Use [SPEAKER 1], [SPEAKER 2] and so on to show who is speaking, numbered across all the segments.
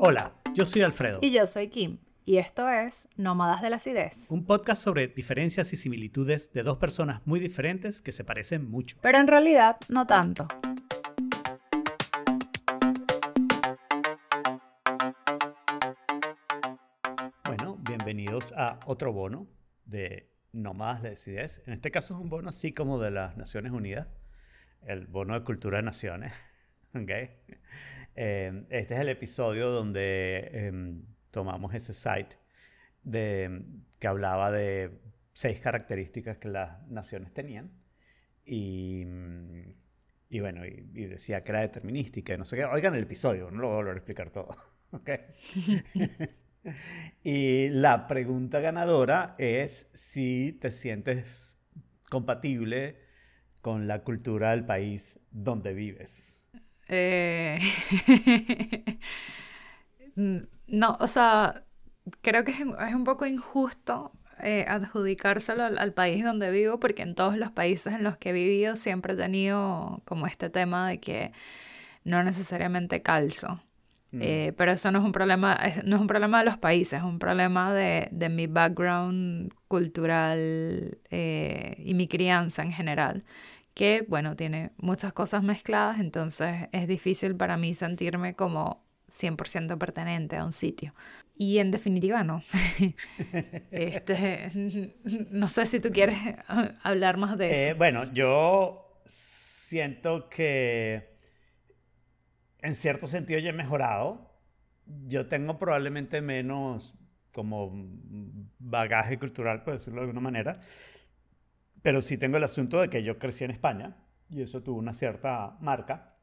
[SPEAKER 1] Hola, yo soy Alfredo.
[SPEAKER 2] Y yo soy Kim. Y esto es Nómadas de la Acidez.
[SPEAKER 1] Un podcast sobre diferencias y similitudes de dos personas muy diferentes que se parecen mucho.
[SPEAKER 2] Pero en realidad no tanto.
[SPEAKER 1] Bueno, bienvenidos a otro bono de Nómadas de la Acidez. En este caso es un bono así como de las Naciones Unidas, el bono de cultura de naciones. ¿okay? Eh, este es el episodio donde em, tomamos ese site de, que hablaba de seis características que las naciones tenían. Y, y bueno, y, decía que era determinística y no sé qué. Oigan el episodio, no lo voy a volver a explicar todo. ¿okay? y la pregunta ganadora es si te sientes compatible con la cultura del país donde vives.
[SPEAKER 2] Eh, no, o sea, creo que es, un poco injusto eh, adjudicárselo al, país donde vivo, porque en todos los países en los que he vivido siempre he tenido como este tema de que no necesariamente calzo. Mm. Eh, pero eso no es un problema, no es un problema de los países, es un problema de, de mi background cultural y mi crianza en general que, bueno, tiene muchas cosas mezcladas, entonces es difícil para mí sentirme como 100% pertenente a un sitio. Y en definitiva no. este, no sé si tú quieres hablar más de eso.
[SPEAKER 1] Eh, bueno, yo siento que en cierto sentido ya he mejorado. Yo tengo probablemente menos como bagaje cultural, por decirlo de alguna manera. Pero sí tengo el asunto de que yo crecí en España y eso tuvo una cierta marca.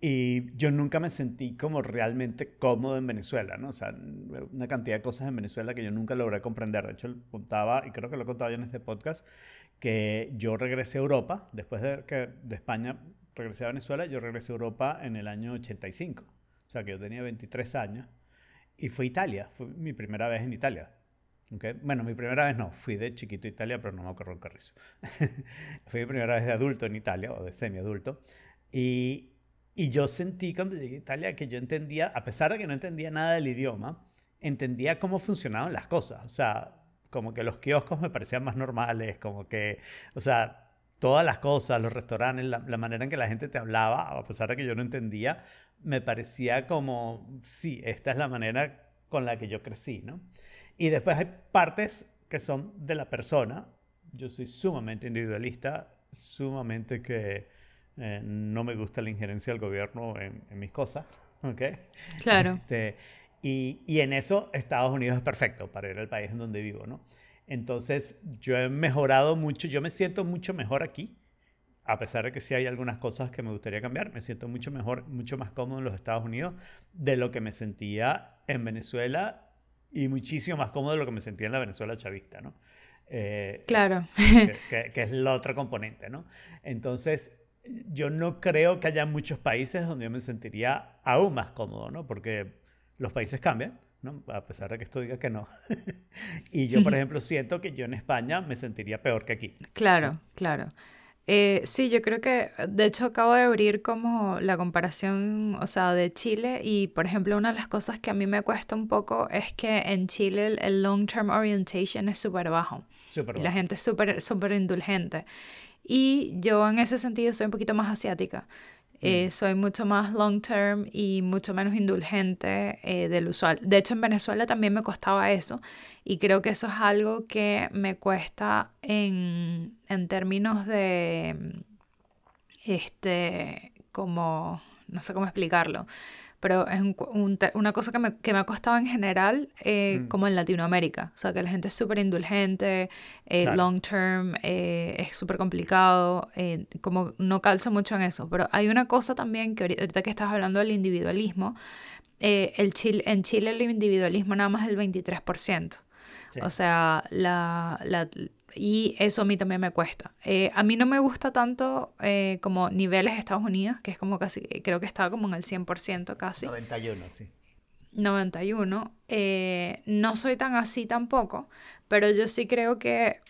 [SPEAKER 1] Y yo nunca me sentí como realmente cómodo en Venezuela, ¿no? O sea, una cantidad de cosas en Venezuela que yo nunca logré comprender. De hecho, contaba, y creo que lo he contado ya en este podcast, que yo regresé a Europa, después de que de España regresé a Venezuela, yo regresé a Europa en el año 85. O sea, que yo tenía 23 años. Y fue Italia, fue mi primera vez en Italia. Bueno, mi primera vez no, fui de chiquito a Italia, pero no me acuerdo el carrizo. fui mi primera vez de adulto en Italia, o de semi-adulto. Y, y yo sentí cuando llegué a Italia que yo entendía, a pesar de que no entendía nada del idioma, entendía cómo funcionaban las cosas. O sea, como que los kioscos me parecían más normales, como que, o sea, todas las cosas, los restaurantes, la, la, manera en que la gente te hablaba, a pesar de que yo no entendía, me parecía como, sí, esta es la manera con la que yo crecí, ¿no? Y después hay partes que son de la persona. Yo soy sumamente individualista, sumamente que eh, no me gusta la injerencia del gobierno en, mis cosas. ¿ok?
[SPEAKER 2] Claro.
[SPEAKER 1] Este, y, y, en eso Estados Unidos es perfecto para ir al país en donde vivo, ¿no? Entonces yo he mejorado mucho, yo me siento mucho mejor aquí, a pesar de que sí hay algunas cosas que me gustaría cambiar, me siento mucho mejor, mucho más cómodo en los Estados Unidos de lo que me sentía en Venezuela y muchísimo más cómodo de lo que me sentía en la Venezuela chavista, ¿no?
[SPEAKER 2] Eh, claro.
[SPEAKER 1] Que, es la otra componente, ¿no? Entonces, yo no creo que haya muchos países donde yo me sentiría aún más cómodo, ¿no? Porque los países cambian, ¿no? A pesar de que esto diga que no. y yo, por ejemplo, siento que yo en España me sentiría peor que aquí.
[SPEAKER 2] Claro, claro. Eh, sí, yo creo que, de hecho, acabo de abrir como la comparación, o sea, de Chile y, por ejemplo, una de las cosas que a mí me cuesta un poco es que en Chile el, long-term orientation es súper bajo.
[SPEAKER 1] Super
[SPEAKER 2] y la gente es súper, súper indulgente. Y yo en ese sentido soy un poquito más asiática. Eh, mm. soy mucho más long term y mucho menos indulgente eh, del usual. De hecho, en Venezuela también me costaba eso y creo que eso es algo que me cuesta en, en términos de, este, como, no sé cómo explicarlo, pero es una cosa que me, que me, ha costado en general, eh, mm. como en Latinoamérica. O sea, que la gente es súper indulgente, eh, long term, eh, es súper complicado, como no calzo mucho en eso. Pero hay una cosa también que ahorita que estás hablando del individualismo, el Chile, en Chile el individualismo nada más es el 23%. O sea, la, la, y eso a mí también me cuesta. Eh, a mí no me gusta tanto eh, como niveles de Estados Unidos, que es como casi, creo que estaba como en el 100% casi.
[SPEAKER 1] 91, sí.
[SPEAKER 2] 91. Eh, no soy tan así tampoco, pero yo sí creo que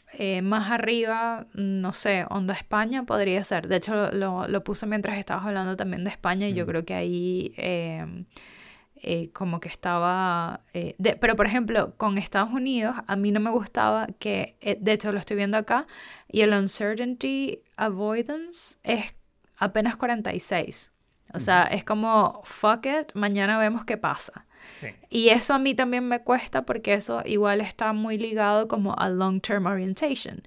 [SPEAKER 2] más arriba, no sé, Onda España podría ser. De hecho, lo, lo puse mientras estabas hablando también de España y yo creo que ahí eh, como que estaba... Eh, pero por ejemplo, con Estados Unidos, a mí no me gustaba que, eh, de hecho lo estoy viendo acá, y el uncertainty avoidance es apenas 46. O sea, es como, fuck it, mañana vemos qué pasa. Y eso a mí también me cuesta porque eso igual está muy ligado como a long-term orientation.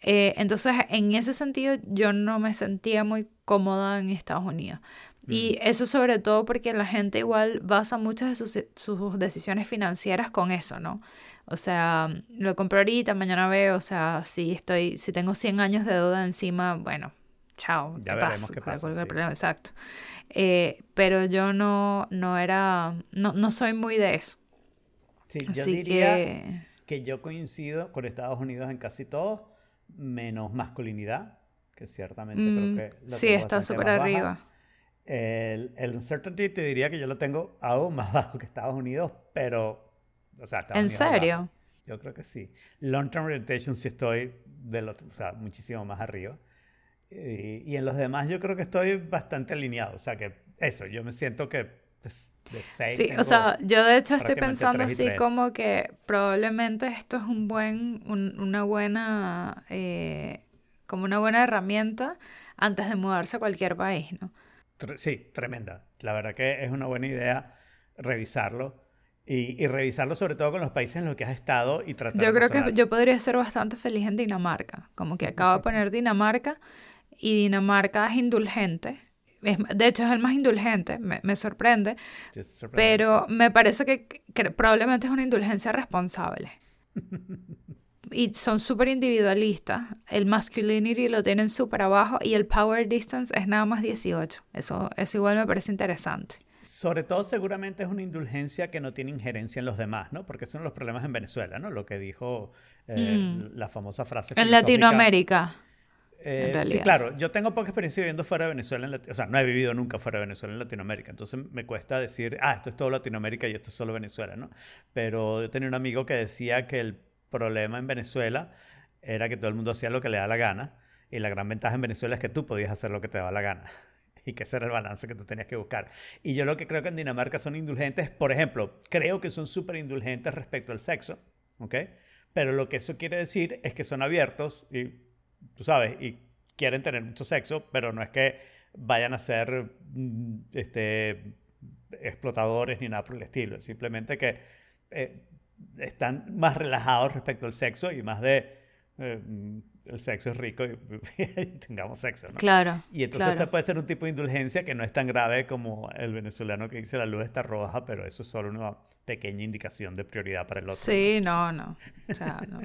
[SPEAKER 2] entonces, en ese sentido, yo no me sentía muy cómoda en Estados Unidos. Y eso sobre todo porque la gente igual basa muchas de sus, sus, decisiones financieras con eso, ¿no? O sea, lo compro ahorita, mañana veo, o sea, si estoy, si tengo 100 años de deuda encima, bueno, chao,
[SPEAKER 1] ya veremos qué pasa.
[SPEAKER 2] exacto. Eh, pero yo no, no era, no, no soy muy de eso.
[SPEAKER 1] Sí, yo diría que... yo coincido con Estados Unidos en casi todo, menos masculinidad, que ciertamente creo mm, que...
[SPEAKER 2] sí, está súper arriba.
[SPEAKER 1] El, el, uncertainty te diría que yo lo tengo aún más bajo que Estados Unidos, pero, o sea,
[SPEAKER 2] ¿En serio?
[SPEAKER 1] Yo creo que sí. Long term orientation sí estoy del otro, o sea, muchísimo más arriba. Y, en los demás yo creo que estoy bastante alineado. O sea, que eso, yo me siento que de,
[SPEAKER 2] Sí, o sea, yo de hecho estoy pensando así como que probablemente esto es un buen, una buena, eh, como una buena herramienta antes de mudarse a cualquier país, ¿no?
[SPEAKER 1] Sí, tremenda. La verdad que es una buena idea revisarlo. Y, revisarlo sobre todo con los países en los que has estado y tratar
[SPEAKER 2] Yo creo que yo podría ser bastante feliz en Dinamarca. Como que acabo de poner Dinamarca y Dinamarca es indulgente. de hecho, es el más indulgente, me, sorprende. Pero me parece que, que probablemente es una indulgencia responsable. y son súper individualistas. El masculinity lo tienen súper abajo y el power distance es nada más 18. Eso, eso igual me parece interesante.
[SPEAKER 1] Sobre todo seguramente es una indulgencia que no tiene injerencia en los demás, ¿no? Porque son los problemas en Venezuela, ¿no? Lo que dijo eh, mm. la famosa frase.
[SPEAKER 2] En Latinoamérica.
[SPEAKER 1] Eh, sí, claro, yo tengo poca experiencia viviendo fuera de Venezuela, o sea, no he vivido nunca fuera de Venezuela en Latinoamérica, entonces me cuesta decir, ah, esto es todo Latinoamérica y esto es solo Venezuela, ¿no? Pero yo tenía un amigo que decía que el problema en Venezuela era que todo el mundo hacía lo que le da la gana y la gran ventaja en Venezuela es que tú podías hacer lo que te daba la gana y que ese era el balance que tú tenías que buscar. Y yo lo que creo que en Dinamarca son indulgentes, por ejemplo, creo que son súper indulgentes respecto al sexo, ¿ok? Pero lo que eso quiere decir es que son abiertos y, tú sabes, y quieren tener mucho sexo, pero no es que vayan a ser mm, este, explotadores ni nada por el estilo. Es simplemente que eh, están más relajados respecto al sexo y más de eh, el sexo es rico y, tengamos sexo, ¿no?
[SPEAKER 2] Claro.
[SPEAKER 1] Y entonces se puede ser un tipo de indulgencia que no es tan grave como el venezolano que dice la luz está roja, pero eso es solo una pequeña indicación de prioridad para el otro.
[SPEAKER 2] Sí, no, no. O sea, no.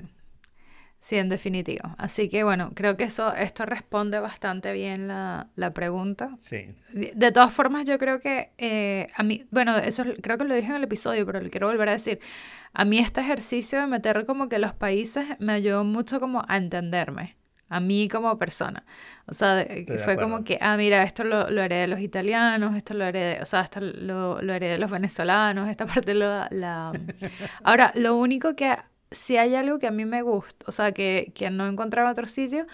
[SPEAKER 2] Sí, en definitivo. Así que bueno, creo que eso, esto responde bastante bien la, la pregunta.
[SPEAKER 1] Sí.
[SPEAKER 2] De, todas formas, yo creo que eh, a mí, bueno, eso creo que lo dije en el episodio, pero lo quiero volver a decir. A mí este ejercicio de meter como que los países me ayudó mucho como a entenderme, a mí como persona. O sea, fue como que, ah, mira, esto lo, lo heredé de los italianos, esto lo heredé, o sea, esto lo, lo heredé de los venezolanos, esta parte lo, la... Ahora, lo único que si hay algo que a mí me gusta, o sea, que, que no encontraba en otro sitio,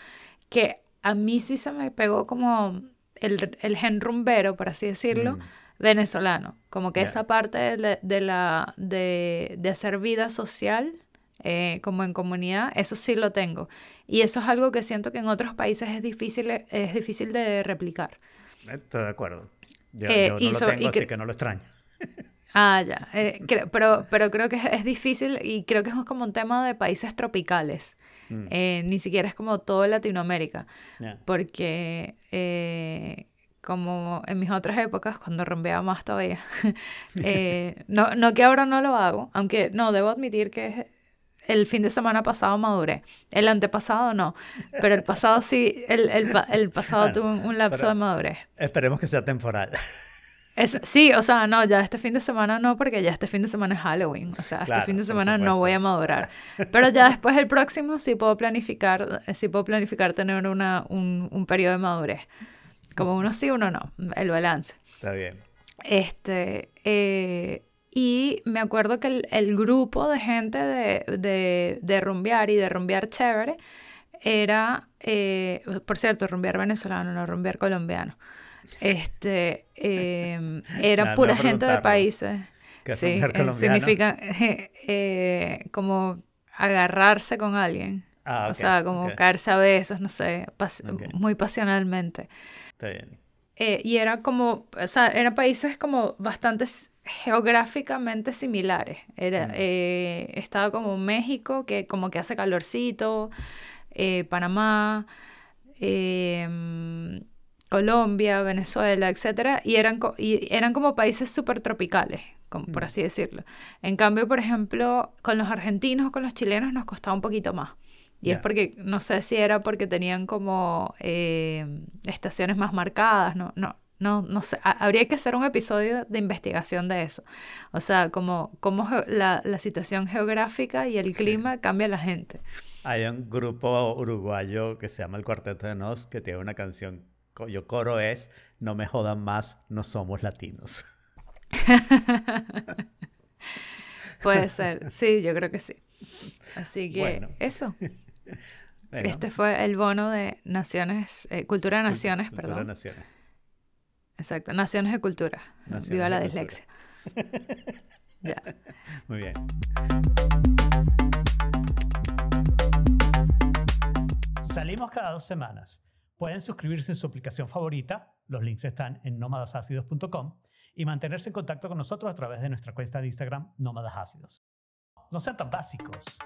[SPEAKER 2] que a mí sí se me pegó como el, el gen rumbero, por así decirlo, mm. venezolano. Como que esa parte de, de la, de, de, hacer vida social, eh, como en comunidad, eso sí lo tengo. Y eso es algo que siento que en otros países es difícil, es difícil de replicar.
[SPEAKER 1] Estoy de acuerdo. Yo, eh, no lo tengo, así que no lo extraño.
[SPEAKER 2] Ah, ya. Eh, pero, pero creo que es, difícil y creo que es como un tema de países tropicales. Mm. Eh, ni siquiera es como todo Latinoamérica. Porque eh, como en mis otras épocas, cuando rompeaba más todavía, no, no que ahora no lo hago, aunque no, debo admitir que el fin de semana pasado maduré. El antepasado no, pero el pasado sí, el, el, pasado tuvo un, lapso de madurez.
[SPEAKER 1] Esperemos que sea temporal
[SPEAKER 2] sí, o sea, no, ya este fin de semana no, porque ya este fin de semana es Halloween. O sea, este fin de semana no voy a madurar. Pero ya después el próximo sí puedo planificar, sí puedo planificar tener una, un, un periodo de madurez. Como uno sí, uno no. El balance.
[SPEAKER 1] Está bien.
[SPEAKER 2] Este, eh, y me acuerdo que el, el grupo de gente de, de, de, rumbear y de rumbear chévere era, eh, por cierto, rumbear venezolano, no rumbear colombiano. Este, em, era pura gente de países. Sí, eh, significa eh, como agarrarse con alguien.
[SPEAKER 1] Ah,
[SPEAKER 2] o sea, como caerse a besos, no sé, pas- muy pasionalmente.
[SPEAKER 1] Está bien.
[SPEAKER 2] Eh, y era como, o sea, eran países como bastante geográficamente similares. Era,
[SPEAKER 1] Mm.
[SPEAKER 2] eh, estaba como México, que como que hace calorcito, eh, Panamá, eh, mm, Colombia, Venezuela, etcétera, y eran, co- y eran como países súper tropicales, como, por
[SPEAKER 1] Mm.
[SPEAKER 2] así decirlo. En cambio, por ejemplo, con los argentinos o con los chilenos nos costaba un poquito más. Y es
[SPEAKER 1] Ya.
[SPEAKER 2] porque, no sé si era porque tenían como eh, estaciones más marcadas, no, no, no, no sé. Ha- Habría que hacer un episodio de investigación de eso. O sea, como, cómo la, la situación geográfica y el clima cambia a la gente.
[SPEAKER 1] Hay un grupo uruguayo que se llama El Cuarteto de Nos que tiene una canción cuyo coro es No me jodan más, no somos latinos.
[SPEAKER 2] Puede ser, sí, yo creo que sí. Así que
[SPEAKER 1] Bueno.
[SPEAKER 2] eso.
[SPEAKER 1] Bueno,
[SPEAKER 2] Este fue el bono de Naciones, eh, Cultura de Naciones,
[SPEAKER 1] cultura
[SPEAKER 2] perdón.
[SPEAKER 1] naciones.
[SPEAKER 2] Exacto, Naciones de Cultura.
[SPEAKER 1] Naciones
[SPEAKER 2] Viva
[SPEAKER 1] de
[SPEAKER 2] la
[SPEAKER 1] Cultura.
[SPEAKER 2] dislexia. Ya.
[SPEAKER 1] Muy bien. Salimos cada dos semanas. Pueden suscribirse en su aplicación favorita, los links están en nómadasácidos.com, y mantenerse en contacto con nosotros a través de nuestra cuenta de Instagram, Nómadas Ácidos. No sean tan básicos.